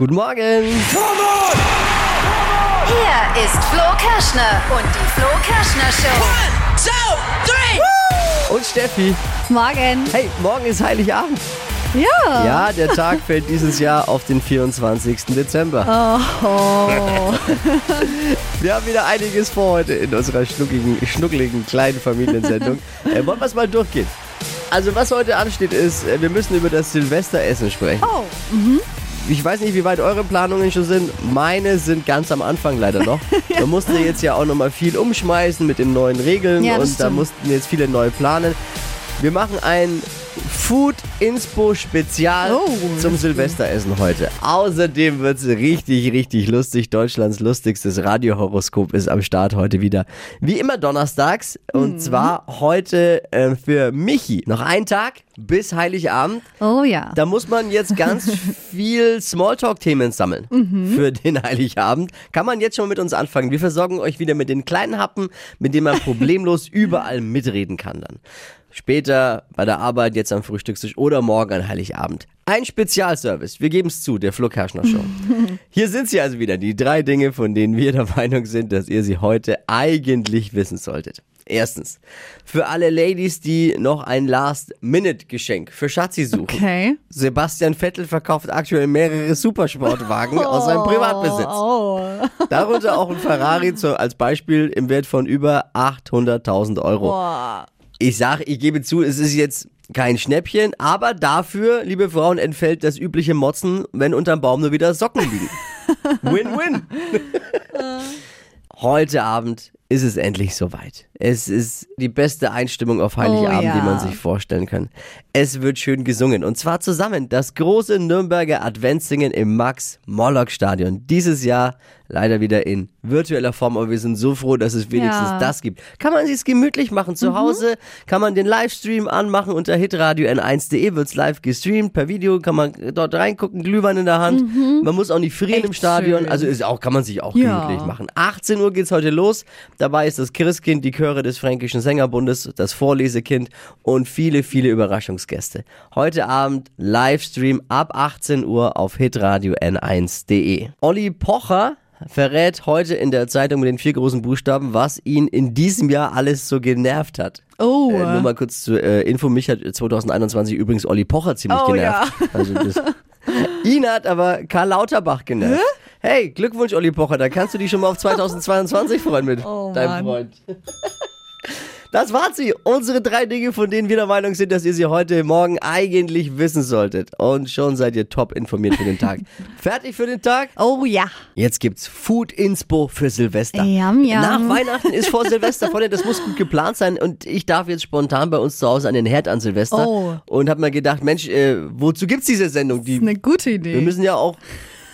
Guten Morgen. Hier ist Flo Kerschner und die Flo Kerschner Show. Und Steffi. Morgen. Hey, morgen ist Heiligabend. Ja. Ja, der Tag fällt dieses Jahr auf den 24. Dezember. Oh. Wir haben wieder einiges vor heute in unserer schnuckligen, schnuckligen kleinen Familiensendung. äh, wollen wir es mal durchgehen? Also was heute ansteht ist, äh, wir müssen über das Silvesteressen sprechen. Oh. Ich weiß nicht, wie weit eure Planungen schon sind. Meine sind ganz am Anfang leider noch. Da mussten wir jetzt ja auch nochmal viel umschmeißen mit den neuen Regeln Ja, und da stimmt. mussten jetzt viele neu planen. Wir machen ein Food Inspo Spezial Oh, zum Silvesteressen heute. Außerdem wird es richtig, richtig lustig. Deutschlands lustigstes Radiohoroskop ist am Start heute wieder. Wie immer donnerstags. Und Mhm. zwar heute äh, für Michi. Noch ein Tag bis Heiligabend. Oh ja. Da muss man jetzt ganz viel Smalltalk-Themen sammeln für den Heiligabend. Kann man jetzt schon mit uns anfangen. Wir versorgen euch wieder mit den kleinen Happen, mit denen man problemlos überall mitreden kann dann. Später bei der Arbeit, jetzt am Frühstückstisch oder morgen an Heiligabend. Ein Spezialservice, wir geben es zu, der Flo Kerschner Show. Hier sind sie also wieder, die drei Dinge, von denen wir der Meinung sind, dass ihr sie heute eigentlich wissen solltet. Erstens, für alle Ladies, die noch ein Last-Minute-Geschenk für Schatzi suchen. Okay. Sebastian Vettel verkauft aktuell mehrere Supersportwagen aus seinem Privatbesitz. Oh. Darunter auch ein Ferrari zu, als Beispiel im Wert von über 800.000 Euro. Boah. Ich sage, ich gebe zu, es ist jetzt kein Schnäppchen, aber dafür, liebe Frauen, entfällt das übliche Motzen, wenn unterm Baum nur wieder Socken liegen. Win-win. Heute Abend ist es endlich soweit. Es ist die beste Einstimmung auf Heiligabend, Oh ja. die man sich vorstellen kann. Es wird schön gesungen und zwar zusammen das große Nürnberger Adventssingen im Max-Morlock-Stadion. Dieses Jahr leider wieder in virtueller Form, aber wir sind so froh, dass es wenigstens Ja. das gibt. Kann man sich's gemütlich machen zu Hause, kann man den Livestream anmachen unter hitradio n1.de wird's live gestreamt per Video, kann man dort reingucken, Glühwein in der Hand. Man muss auch nicht frieren Echt im Stadion, schön. also ist auch kann man sich auch Ja. gemütlich machen. 18 Uhr geht's heute los. Dabei ist das Christkind, die Chöre des Fränkischen Sängerbundes, das Vorlesekind und viele, viele Überraschungsgäste. Heute Abend Livestream ab 18 Uhr auf hitradio n1.de. Olli Pocher verrät heute in der Zeitung mit den vier großen Buchstaben, was ihn in diesem Jahr alles so genervt hat. Oh. Äh, nur mal kurz zur äh, Info, mich hat 2021 übrigens Olli Pocher ziemlich Oh, genervt. Also das, ihn hat aber Karl Lauterbach genervt. Hey, Glückwunsch Olli Pocher, da kannst du dich schon mal auf 2022 freuen mit Oh, deinem Mann. Freund. Das waren sie, unsere drei Dinge, von denen wir der Meinung sind, dass ihr sie heute Morgen eigentlich wissen solltet. Und schon seid ihr top informiert für den Tag. Fertig für den Tag? Oh ja. Jetzt gibt's Food Inspo für Silvester. Yum, yum. Nach Weihnachten ist vor Silvester, Freunde, das muss gut geplant sein. Und ich darf jetzt spontan bei uns zu Hause an den Herd an Silvester. Oh. Und hab mir gedacht, Mensch, äh, wozu gibt's diese Sendung? Die, Ist eine gute Idee. wir müssen ja auch.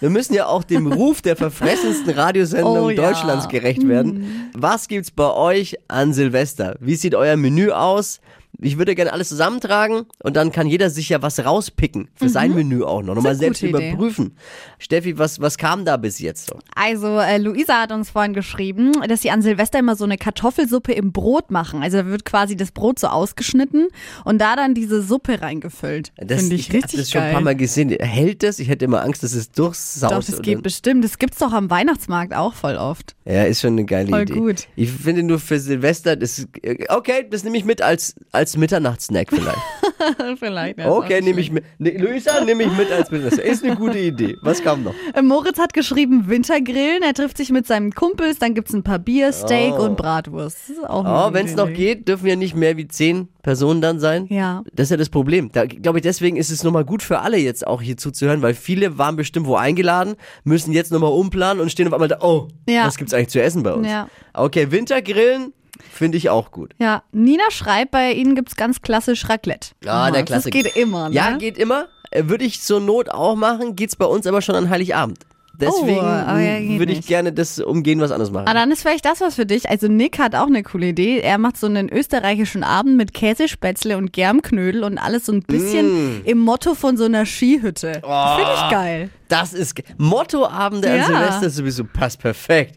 Wir müssen ja auch dem Ruf der verfressensten Radiosendung Oh ja. Deutschlands gerecht werden. Was gibt's bei euch an Silvester? Wie sieht euer Menü aus? Ich würde gerne alles zusammentragen und dann kann jeder sich ja was rauspicken für sein Menü auch noch. Nochmal selbst Idee. überprüfen. Steffi, was, was kam da bis jetzt so? Also, äh, Luisa hat uns vorhin geschrieben, dass sie an Silvester immer so eine Kartoffelsuppe im Brot machen. Also, da wird quasi das Brot so ausgeschnitten und da dann diese Suppe reingefüllt. Das, Finde ich ich habe richtig das schon ein geil. paar Mal gesehen. Hält das? Ich hätte immer Angst, dass es durchsaust. Doch, das geht bestimmt. Das gibt's doch am Weihnachtsmarkt auch voll oft. Ja, ist schon eine geile Voll Idee. gut. Ich finde nur für Silvester, das okay, das nehme ich mit als, als Mitternachtssnack vielleicht. Vielleicht. Okay, nehme ich mit. Ne, Luisa, nehme ich mit als Mitternachtssnack. Ist eine gute Idee. Was kam noch? Äh, Moritz hat geschrieben Wintergrillen. Er trifft sich mit seinen Kumpels. Dann gibt's ein paar Bier, Steak Oh. und Bratwurst. Das ist auch Oh, wenn es noch geht, dürfen ja nicht mehr wie zehn Personen dann sein. Ja. Das ist ja das Problem. Da glaube ich, deswegen ist es nochmal gut für alle jetzt auch hier zuzuhören, weil viele waren bestimmt wo eingeladen, müssen jetzt nochmal umplanen und stehen auf einmal da, oh, Ja. was gibt's eigentlich zu essen bei uns? Ja. Okay, Wintergrillen finde ich auch gut. Ja, Nina schreibt, bei ihnen gibt's ganz klassisch Raclette. Ah, der Das Klassiker. geht immer, ne? Ja, geht immer. Äh, Würde ich zur Not auch machen, geht's bei uns aber schon an Heiligabend. Deswegen Oh, aber ja, geht würde ich nicht. gerne das umgehen, was anderes machen. Ah, dann ist vielleicht das was für dich. Also Nick hat auch eine coole Idee. Er macht so einen österreichischen Abend mit Käsespätzle und Germknödel und alles so ein bisschen Mm. im Motto von so einer Skihütte. Finde ich geil. Das ist Mottoabende an Ja. Silvester sowieso passt perfekt.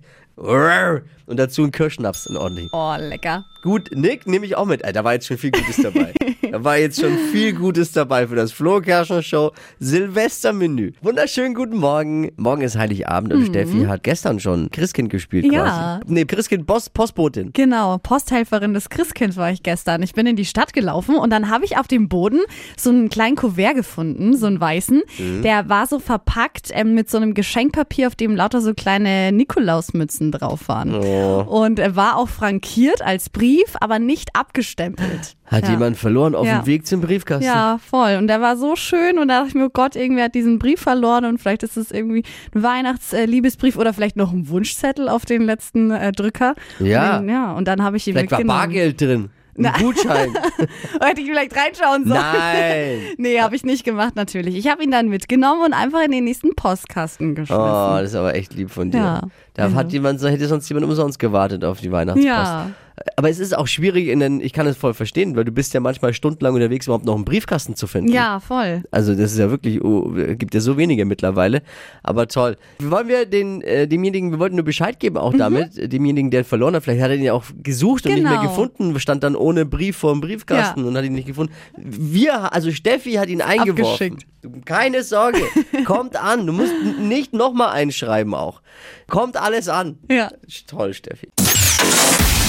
Und dazu ein Kirschnaps in ordentlich. Oh, lecker. Gut, Nick nehme ich auch mit. Da war jetzt schon viel Gutes dabei. Da war jetzt schon viel Gutes dabei für das Flo Kerschner Show Silvestermenü. Wunderschönen guten Morgen. Morgen ist Heiligabend und Steffi hat gestern schon Christkind gespielt Mhm. Ja. quasi. Nee, Christkind Post, Postbotin. Genau, Posthelferin des Christkinds war ich gestern. Ich bin in die Stadt gelaufen und dann habe ich auf dem Boden so einen kleinen Kuvert gefunden, so einen weißen. Mhm. Der war so verpackt ähm, mit so einem Geschenkpapier, auf dem lauter so kleine Nikolausmützen drauf waren. Oh. Und er war auch frankiert als Brief, aber nicht abgestempelt. Hat ja. jemand verloren auf Ja. dem Weg zum Briefkasten? Ja, voll. Und der war so schön und da dachte ich mir, oh Gott, irgendwer hat diesen Brief verloren und vielleicht ist es irgendwie ein Weihnachts-Liebesbrief oder vielleicht noch ein Wunschzettel auf den letzten äh, Drücker. Ja. Und den, ja, und dann habe ich ihn Vielleicht war. Bargeld drin. Ein. Gutschein. Hätte ich vielleicht reinschauen sollen. Nein. Nee, habe ich nicht gemacht, natürlich. Ich habe ihn dann mitgenommen und einfach in den nächsten Postkasten geschmissen. Oh, das ist aber echt lieb von dir. Ja. Da Also. hat jemand, hätte sonst jemand umsonst gewartet auf die Weihnachtspost. Ja. Aber es ist auch schwierig, in den, ich kann es voll verstehen, weil du bist ja manchmal stundenlang unterwegs, überhaupt noch einen Briefkasten zu finden. ja, voll. Also das ist ja wirklich, oh, gibt ja so wenige mittlerweile. Aber toll. Wollen wir den, äh, demjenigen, wir wollten nur Bescheid geben auch damit, äh, demjenigen, der verloren hat, vielleicht hat er ihn ja auch gesucht und nicht mehr Mhm. Genau. gefunden, stand dann ohne Brief vor dem Briefkasten Ja. und hat ihn nicht gefunden. Wir, also Steffi hat ihn eingeworfen. Abgeschickt. Keine Sorge, kommt an. Du musst nicht nochmal einschreiben auch. Kommt alles an. Ja. Toll, Steffi.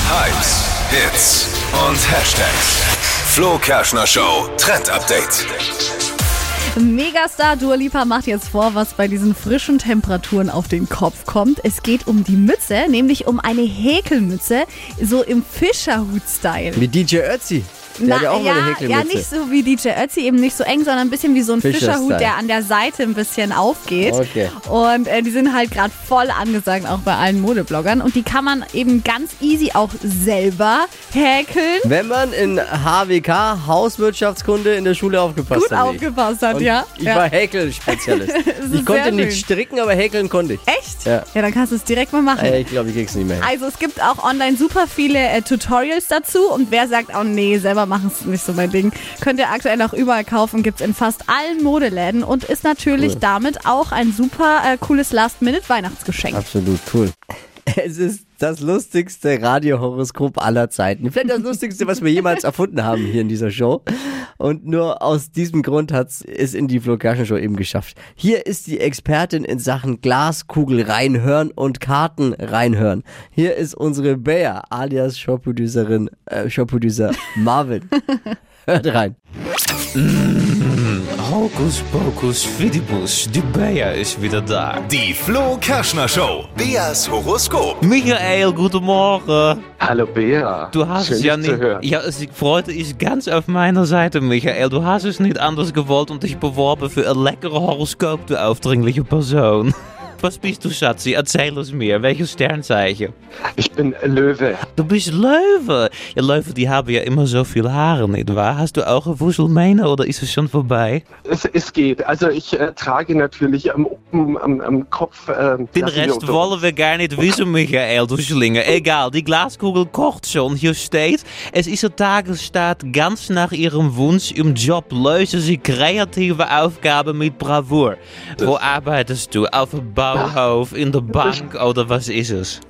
Hypes, Hits und Hashtags. Flo Kerschner Show Trend Update. Megastar Dua Lipa macht jetzt vor, was bei diesen frischen Temperaturen auf den Kopf kommt. Es geht um die Mütze, nämlich um eine Häkelmütze, so im Fischerhut-Style. Wie DJ Ötzi. Hat ja auch ja, ja, nicht so wie DJ Ötzi, eben nicht so eng, sondern ein bisschen wie so ein Fischer-Style. Fischerhut, der an der Seite ein bisschen aufgeht. Okay. Und äh, die sind halt gerade voll angesagt, auch bei allen Modebloggern. Und die kann man eben ganz easy auch selber häkeln. Wenn man in HWK Hauswirtschaftskunde in der Schule aufgepasst Gut hat. ich. aufgepasst hat, ja. Ich ja. war Häkelspezialist. ist ich konnte nicht stricken, aber häkeln konnte ich. Echt? Ja. ja, dann kannst du es direkt mal machen. Äh, Ich glaube, ich krieg's nicht mehr hin. Also es gibt auch online super viele äh, Tutorials dazu und wer sagt, oh nee, selber machen ist nicht so mein Ding, könnt ihr aktuell auch überall kaufen, gibt's in fast allen Modeläden und ist natürlich Cool. damit auch ein super äh, cooles Last-Minute-Weihnachtsgeschenk. Absolut cool. Es ist das lustigste Radiohoroskop aller Zeiten. Vielleicht das lustigste, was wir jemals erfunden haben hier in dieser Show. Und nur aus diesem Grund hat es in die Flo Show eben geschafft. Hier ist die Expertin in Sachen Glaskugel reinhören und Karten reinhören. Hier ist unsere Bea, alias Showproducerin, äh, Showproducer Marvin. Hört rein. Hokus pokus fidibus, die Bea ist wieder da. Die Flo Kerschner Show. Beas Horoskop. Michael, guten Morgen. Hallo Bea. Du hast Schön, es ja dich zu nicht. hören. Ja, es Freude ist ganz auf meiner Seite, Michael. Du hast es nicht anders gewollt und dich beworben für ein leckere Horoskop, du aufdringliche Person. Was bist du, Schatzi? Erzähl es mir. Welches Sternzeichen? Ich bin Löwe. Du bist Löwe. Ja, Löwe, die haben ja immer so viel Haare, nicht wahr? Hast du auch eine Wuselmähne oder ist es schon vorbei? Es, es geht. Also ich äh, trage natürlich am, oben am, am Kopf. Äh, Den Rest wollen wir gar nicht wissen, Michael, du Schlinger. Egal, die Glaskugel kocht schon. Hier steht, es ist ein Tagesstart ganz nach ihrem Wunsch im Job. Lösen Sie kreative Aufgaben mit Bravour. Wo arbeitest du? Auf dem Bauhof, in der Bank oder was ist es?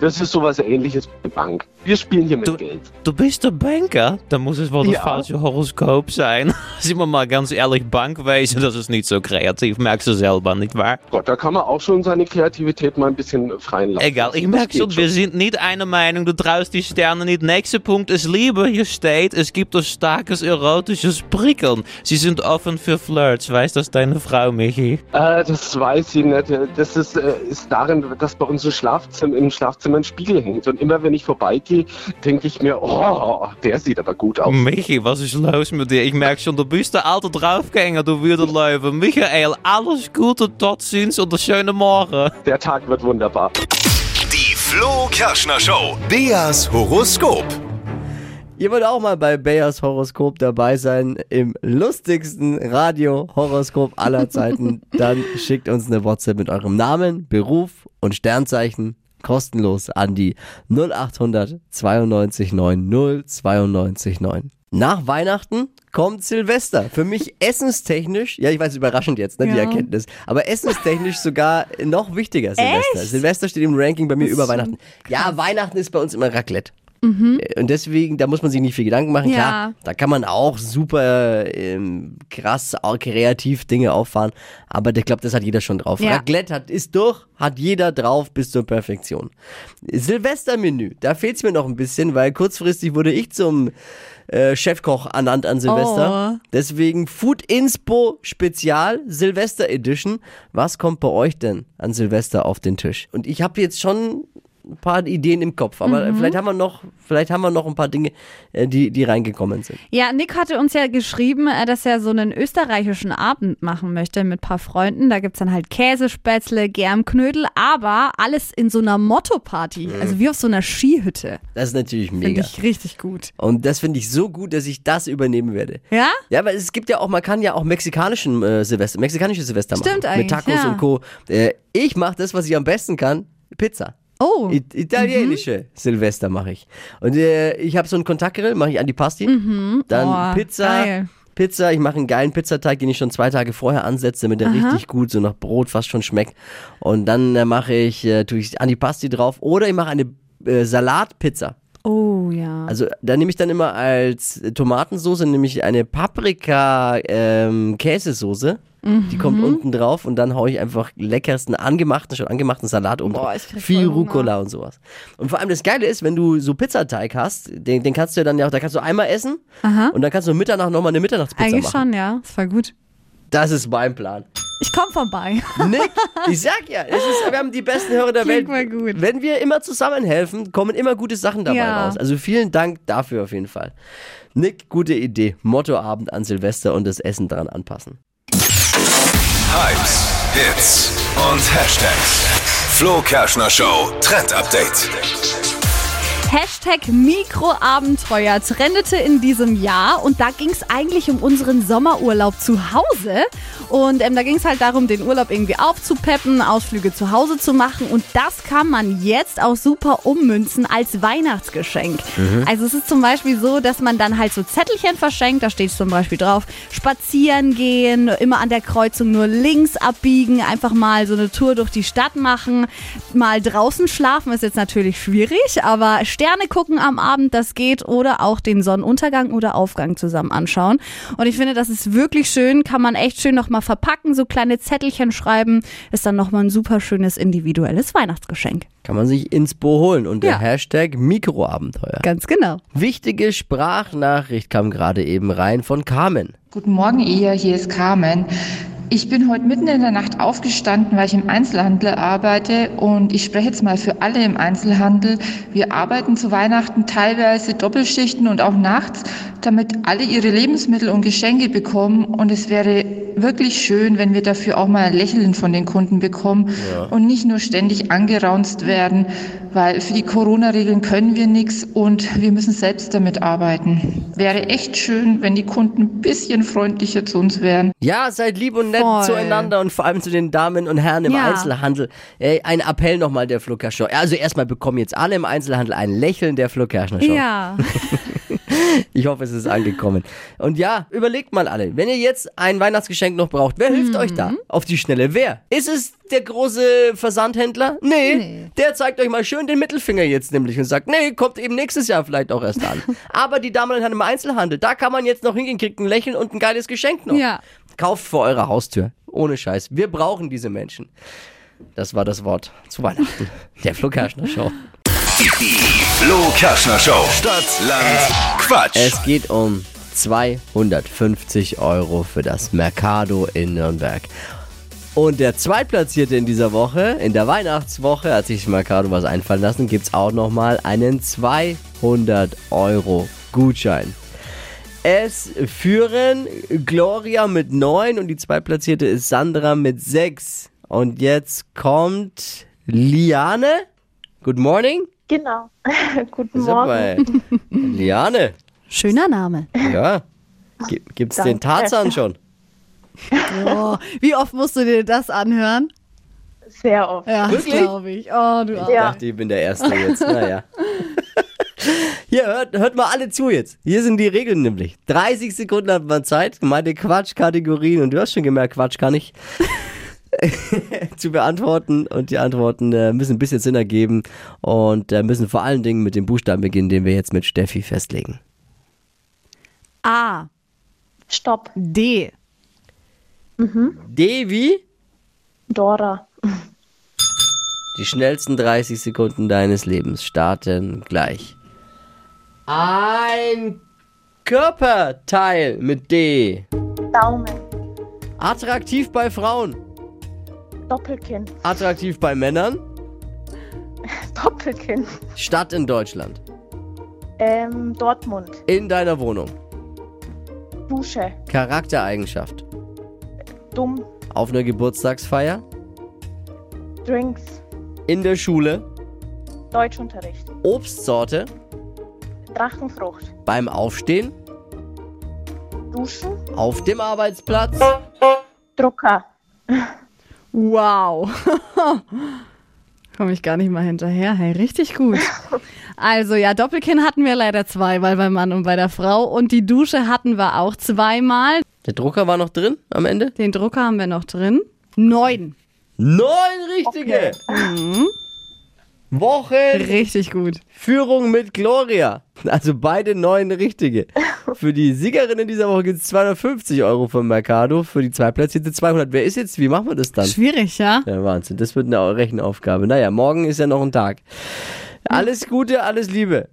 Das ist sowas ähnliches wie Bank. Wir spielen hier mit Du- Geld. Du bist der Banker? Dann muss es wohl das Ja. falsche Horoskop sein. Sind wir mal ganz ehrlich, Bankwesen, das ist nicht so kreativ. Merkst du selber, nicht wahr? Gott, da kann man auch schon seine Kreativität mal ein bisschen freien lassen. Egal, ich merke schon, wir sind nicht einer Meinung, du traust die Sterne nicht. Nächster Punkt ist Liebe. Hier steht, es gibt ein starkes erotisches Prickeln. Sie sind offen für Flirts. Weiß das deine Frau, Michi? Äh, das weiß ich nicht. Das ist, äh, ist darin, dass bei uns im Schlafzimmer, im Schlafzimmer ein Spiegel hängt. Und immer wenn ich vorbeigehe, denke ich mir, oh, der sieht aber gut aus. Michi, was ist los mit dir? Ich merke schon, du bist der alte Draufgänger, du würder Löwe. Michael, alles Gute, tot ziens und einen schönen Morgen. Der Tag wird wunderbar. Die Flo Kerschner Show. Beas Horoskop. Ihr wollt auch mal bei Bayers Horoskop dabei sein, im lustigsten Radio-Horoskop aller Zeiten, dann schickt uns eine WhatsApp mit eurem Namen, Beruf und Sternzeichen kostenlos an die 0800 92 9 092 9. Nach Weihnachten kommt Silvester. Für mich essenstechnisch, ja, ich weiß, überraschend jetzt, ne, die Ja. Erkenntnis, aber essenstechnisch sogar noch wichtiger Silvester. Echt? Silvester steht im Ranking bei mir über Weihnachten. Ja, Weihnachten ist bei uns immer Raclette. Äh, Und deswegen, da muss man sich nicht viel Gedanken machen. Ja. Klar, da kann man auch super ähm, krass, auch kreativ Dinge auffahren. Aber ich glaube, das hat jeder schon drauf. Ja. Raclette hat, ist durch, hat jeder drauf bis zur Perfektion. Silvestermenü, da fehlt es mir noch ein bisschen, weil kurzfristig wurde ich zum äh, Chefkoch ernannt an Silvester. Oh. Deswegen Food Inspo Spezial Silvester Edition. Was kommt bei euch denn an Silvester auf den Tisch? Und ich habe jetzt schon ein paar Ideen im Kopf, aber Mhm. vielleicht haben wir noch, vielleicht haben wir noch ein paar Dinge, äh, die, die reingekommen sind. Ja, Nick hatte uns ja geschrieben, äh, dass er so einen österreichischen Abend machen möchte mit ein paar Freunden. Da gibt's dann halt Käsespätzle, Germknödel, aber alles in so einer Motto-Party. Also wie auf so einer Skihütte. Das ist natürlich Finde mega. ich richtig gut. Und das finde ich so gut, dass ich das übernehmen werde. Ja? Ja, weil es gibt ja auch, man kann ja auch mexikanischen äh, Silvester, mexikanische Silvester machen. Stimmt Mit eigentlich, Tacos ja. und Co. Äh, ich mache das, was ich am besten kann, Pizza. Oh. It italienische Silvester mache ich. Und äh, ich habe so einen Kontaktgrill, mache ich an die Pasti. Dann Oh, Pizza. geil. Pizza, ich mache einen geilen Pizzateig, den ich schon zwei Tage vorher ansetze, damit der richtig gut so nach Brot fast schon schmeckt. Und dann äh, mache ich, äh, tue ich Antipasti drauf oder ich mache eine äh, Salatpizza. Oh ja. Also da nehme ich dann immer als Tomatensoße nehme ich eine Paprika ähm. Die kommt Mhm. unten drauf und dann haue ich einfach leckersten angemachten, schon angemachten Salat um. Boah, drauf. Viel. Rucola und sowas. Und vor allem das Geile ist, wenn du so Pizzateig hast, den, den kannst du ja dann ja auch, da kannst du einmal essen und dann kannst du Mitternacht nochmal eine Mitternachtspizza Eigentlich machen. schon, ja. Das war gut. Das ist mein Plan. Ich komm vorbei. Nick, ich sag ja, es ist, wir haben die besten Hörer der Klingt Welt. mal gut. Wenn wir immer zusammenhelfen, kommen immer gute Sachen dabei Ja. raus. Also vielen Dank dafür auf jeden Fall. Nick, gute Idee. Mottoabend an Silvester und das Essen daran anpassen. Hypes, Hits und Hashtags. Flo Kerschner Show Trend Update. Hashtag Mikroabenteuer trendete in diesem Jahr und da ging es eigentlich um unseren Sommerurlaub zu Hause. Und ähm, da ging es halt darum, den Urlaub irgendwie aufzupeppen, Ausflüge zu Hause zu machen. Und das kann man jetzt auch super ummünzen als Weihnachtsgeschenk. Also es ist zum Beispiel so, dass man dann halt so Zettelchen verschenkt. Da steht zum Beispiel drauf, spazieren gehen, immer an der Kreuzung nur links abbiegen, einfach mal so eine Tour durch die Stadt machen, mal draußen schlafen ist jetzt natürlich schwierig, aber Sterne gucken am Abend, das geht oder auch den Sonnenuntergang oder Aufgang zusammen anschauen. Und ich finde, das ist wirklich schön, kann man echt schön nochmal verpacken, so kleine Zettelchen schreiben, ist dann nochmal ein super schönes individuelles Weihnachtsgeschenk. Kann man sich ins Bo holen und der Ja. Hashtag Mikroabenteuer. Ganz genau. Wichtige Sprachnachricht kam gerade eben rein von Carmen. Guten Morgen, ihr. Hier ist Carmen. Ich bin heute mitten in der Nacht aufgestanden, weil ich im Einzelhandel arbeite und ich spreche jetzt mal für alle im Einzelhandel. Wir arbeiten zu Weihnachten teilweise Doppelschichten und auch nachts, damit alle ihre Lebensmittel und Geschenke bekommen und es wäre wirklich schön, wenn wir dafür auch mal ein Lächeln von den Kunden bekommen und nicht nur ständig angeraunzt werden, weil für die Corona-Regeln können wir nichts und wir müssen selbst damit arbeiten. Wäre echt schön, wenn die Kunden ein bisschen freundlicher zu uns wären. Ja, seid lieb und nett Voll. zueinander und vor allem zu den Damen und Herren im Ja. Einzelhandel. Ein Appell nochmal der Flo Kerschner Show. Also erstmal bekommen jetzt alle im Einzelhandel ein Lächeln der Flo Kerschner Show. Ja. Ich hoffe, es ist angekommen. Und ja, überlegt mal alle, wenn ihr jetzt ein Weihnachtsgeschenk noch braucht, wer hilft euch Mhm. da? Auf die Schnelle, wer? Ist es der große Versandhändler? Nee, der zeigt euch mal schön den Mittelfinger jetzt nämlich und sagt, nee, kommt eben nächstes Jahr vielleicht auch erst an. Aber die Damen und Herren im Einzelhandel, da kann man jetzt noch hingehen, kriegt ein Lächeln und ein geiles Geschenk noch. Ja. Kauft vor eurer Haustür. Ohne Scheiß. Wir brauchen diese Menschen. Das war das Wort zu Weihnachten. Der Flo Kerschner Show. Die Flo Kerschner Show. Stadt, Land, Quatsch. Es geht um 250 Euro für das Mercado in Nürnberg. Und der Zweitplatzierte in dieser Woche, in der Weihnachtswoche, hat sich Mercado was einfallen lassen, gibt es auch nochmal einen 200 Euro Gutschein. Es führen Gloria mit 9 und die Zweitplatzierte ist Sandra mit 6. Und jetzt kommt Liane. Good morning. Genau. Guten Morgen. Super. Liane. Schöner Name. Ja. Gi- Gibt's den. Tarzan schon? Oh, wie oft musst du dir das anhören? Sehr oft. Ja, Wirklich? glaube ich. Oh, du Ich Ja. dachte, ich bin der Erste jetzt. Naja. Hier, hört, hört mal alle zu jetzt. Hier sind die Regeln nämlich. 30 Sekunden hat man Zeit, meine Quatschkategorien, und du hast schon gemerkt, Quatsch kann ich. zu beantworten und die Antworten äh, müssen ein bisschen Sinn ergeben und äh, müssen vor allen Dingen mit dem Buchstaben beginnen, den wir jetzt mit Steffi festlegen. A. Stopp. D. D wie? Dora. Die schnellsten 30 Sekunden deines Lebens starten gleich. Ein Körperteil mit D. Daumen. Attraktiv bei Frauen. Doppelkinn. Attraktiv bei Männern. Doppelkinn. Stadt in Deutschland. Ähm, Dortmund. In deiner Wohnung. Dusche. Charaktereigenschaft. Dumm. Auf einer Geburtstagsfeier. Drinks. In der Schule. Deutschunterricht. Obstsorte. Drachenfrucht. Beim Aufstehen. Duschen. Auf dem Arbeitsplatz. Drucker. Wow. Komme ich gar nicht mal hinterher. Hey, richtig gut. Also ja, Doppelkinn hatten wir leider zweimal beim Mann und bei der Frau. Und die Dusche hatten wir auch zweimal. Der Drucker war noch drin am Ende. Den Drucker haben wir noch drin. Neun. Neun richtige. Wochen. Richtig gut. Führung mit Gloria. Also beide neun richtige. Für die Siegerin in dieser Woche gibt es 250 Euro vom Mercado, für die Zweitplatzierte 200. Wer ist jetzt? Wie machen wir das dann? Schwierig, ja? Ja, Wahnsinn. Das wird eine Rechenaufgabe. Naja, morgen ist ja noch ein Tag. Alles Gute, alles Liebe.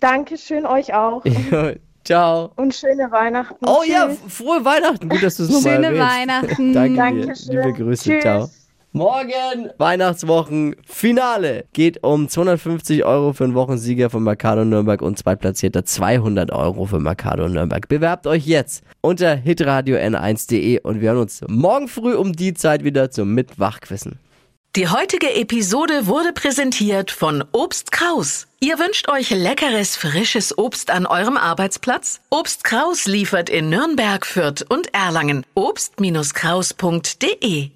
Dankeschön euch auch. Ciao. Und schöne Weihnachten. Oh ja, Tschüss. frohe Weihnachten. Gut, dass du es nochmal Schöne erwähnst. Weihnachten. Danke dir. Dankeschön. Liebe Grüße. Tschüss. Ciao. Morgen Weihnachtswochen Finale geht um 250 Euro für einen Wochensieger von Mercado Nürnberg und Zweitplatzierter 200 Euro für Mercado Nürnberg. Bewerbt euch jetzt unter hitradio n1.de und wir hören uns morgen früh um die Zeit wieder zum Mitwachquissen. Die heutige Episode wurde präsentiert von Obst Kraus. Ihr wünscht euch leckeres, frisches Obst an eurem Arbeitsplatz? Obst Kraus liefert in Nürnberg, Fürth und Erlangen. Obst-Kraus.de